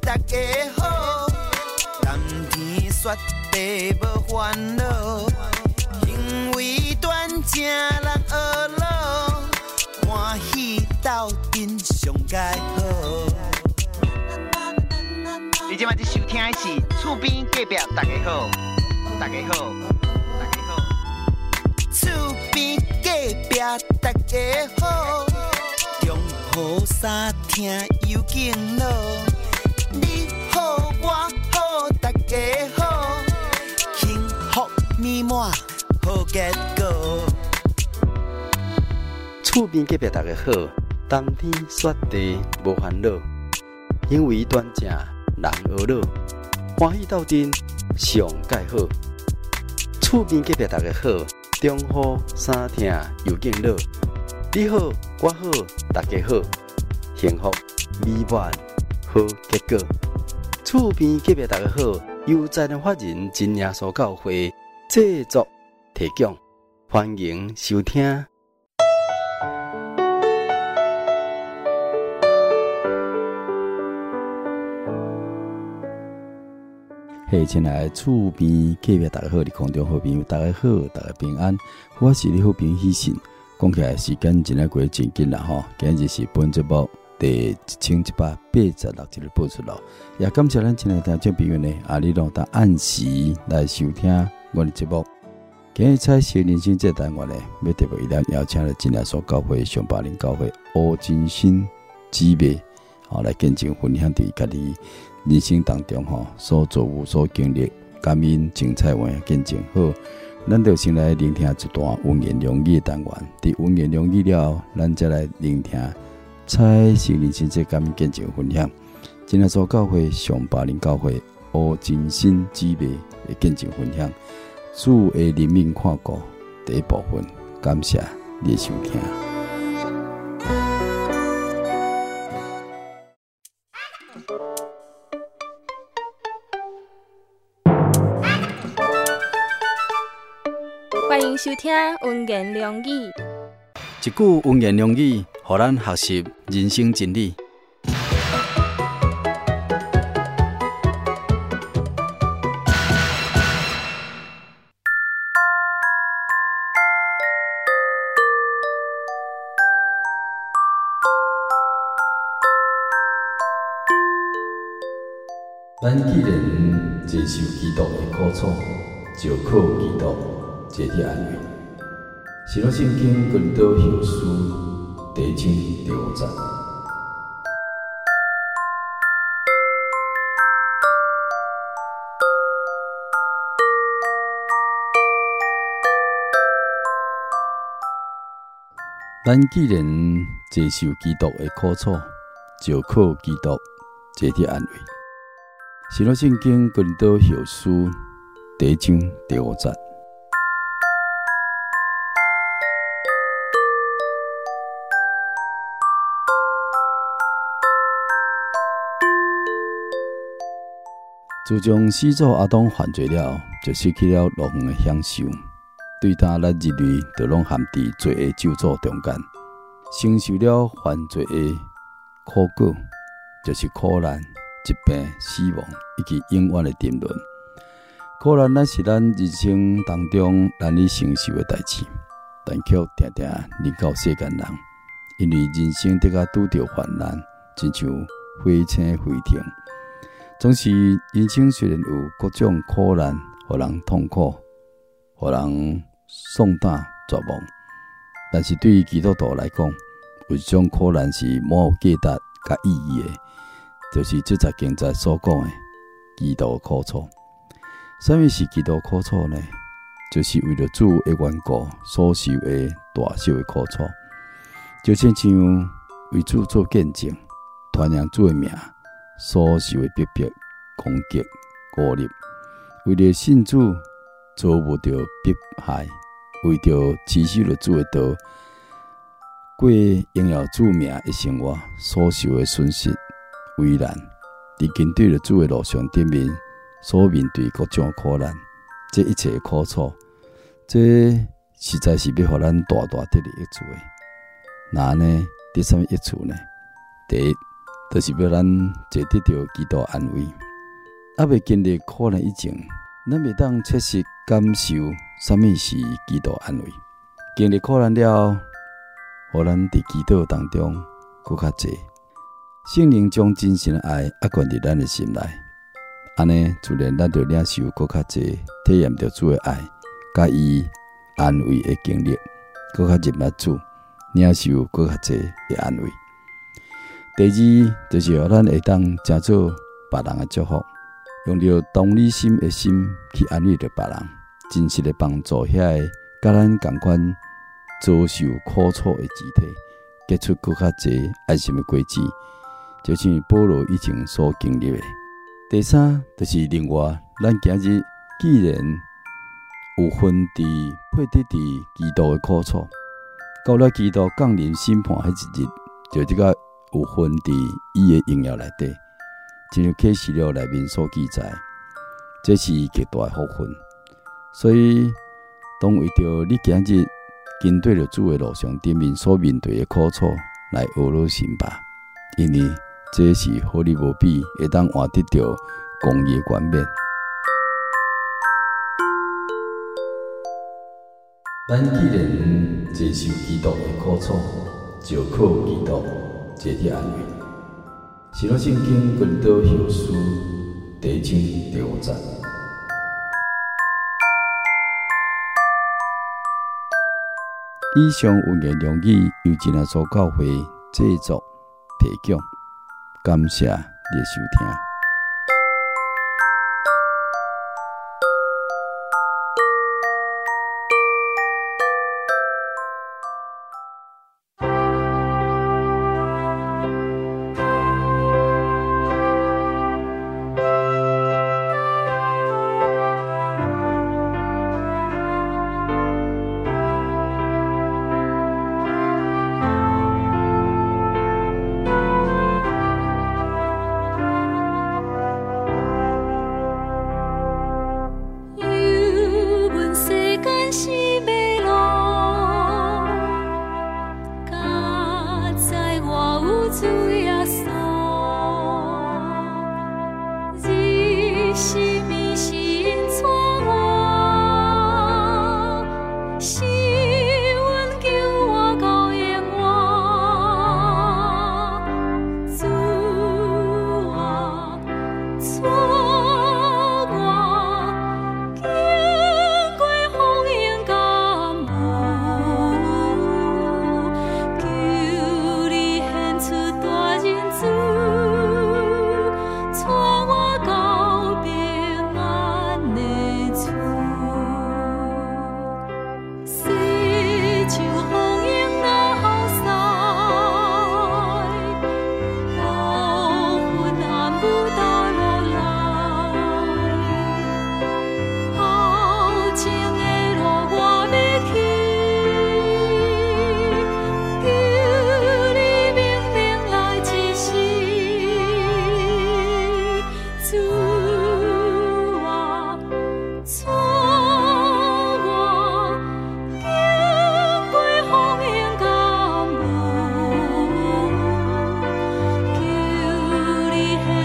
大家好，冬天雪地无烦恼，因为人学老，欢喜斗阵上。你今晚在收听的是厝边隔壁大家好，大家好，大家好，厝边隔壁大家好。好三听有劲咯，厝边隔壁大家好，冬天雪地无烦恼，因为端正人而乐，欢喜斗阵上盖好。厝边隔壁大家好，中好三听又劲咯。你好，我好，大家好，幸福美满好结果。厝边隔壁大家好，由在地法人真耶稣教会制作提供，欢迎收听。嘿，亲爱厝边隔壁大家好，你空中好朋友大家好，大家平安，我是你好朋友喜信。讲起来时间真系过真紧啦吼，今日是本节目第一千一百八十六集的播出咯。也感谢咱亲爱听众朋友呢，阿里路的按时来收听我的节目。今日在小人生这单元呢，要特别一定邀请了真耶稣教会上巴林教会欧金新姊妹，好来见证分享伫家己人生当中吼所做有所经历感恩精彩话见证好。咱就先来聆听一段温言良语的单元，伫温言良语了，咱再来聆听蔡心灵亲切感恩见证分享。今日所教会上巴林教会欧金新姊妹的见证分享，主的人民看顾第一部分，感谢你收听。收听温言良语，一句温言良语，互咱学习人生真理。咱既然接受基督的苦楚，就靠基督。这啲安慰，是了圣经哥林多后书第一章第五节。咱既然接受基督的苦楚，就靠基督这啲安慰，是了圣经哥林多后书第一章第五节。自从始祖阿东犯罪了，就失去了乐园的享受。对他咱人类，都拢陷伫罪的咒诅中间，承受了犯罪的苦果，就是苦难、疾病、死亡以及永远的沉沦。苦难那是咱人生当中难以承受的代志，但却常常令到世间人，因为人生得个拄着患难，亲像火车飞腾。总是人生虽然有各种苦难，互人痛苦，互人丧胆绝望，但是对于基督徒来讲，有一种苦难是没有价值甲意义的，就是这在经在所讲的基督苦楚。什么是基督苦楚呢？就是为了主的缘故所受的大小的苦楚，就亲像为主做见证，传扬主的名。所受的逼迫、攻击、孤立，为了信主遭遇到迫害，为着持守了主的道，过荣耀主名的生活，所受的损失、危难，伫跟对的主的路上顶面所面对各种苦难，这一切的苦楚，这实在是要互咱大大得的益处的。那呢？第什么益处呢？第一。就是要咱坐得到基督安慰。还未经历苦难以前，咱未当切实感受什么是基督安慰。经历苦难了，互咱伫基督当中搁较济。圣灵将真心的爱压灌伫咱的心内，安尼自然咱就领受搁较济，体验着主的爱，甲伊安慰的经历，搁较入目主，领受搁较济的安慰。第二就是互咱会当成做别人的祝福，用着同理心的心去安慰着别人，真实的帮助遐个甲咱共款遭受苦楚的肢体，结出搁较济爱心的果子。就像保罗以前所经历的。第三，就是另外，咱今日既然有份伫配得伫基督的苦楚，到了基督降临审判迄一日，就这个有份伫伊的荣耀内底，正如启示录内面所记载，这是极大的福分。所以，当为着你今日跟对着主的路上顶面所面对的苦楚来懊恼心吧，因为。这是互你无比，会当换得着公益的冠冕。咱既然接受基督的苦楚，就靠基督这啲安慰。是了，圣经棍刀后书第一章第五节。以上温言良语由真耶稣教会制作提供。感谢你收听。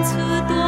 当初。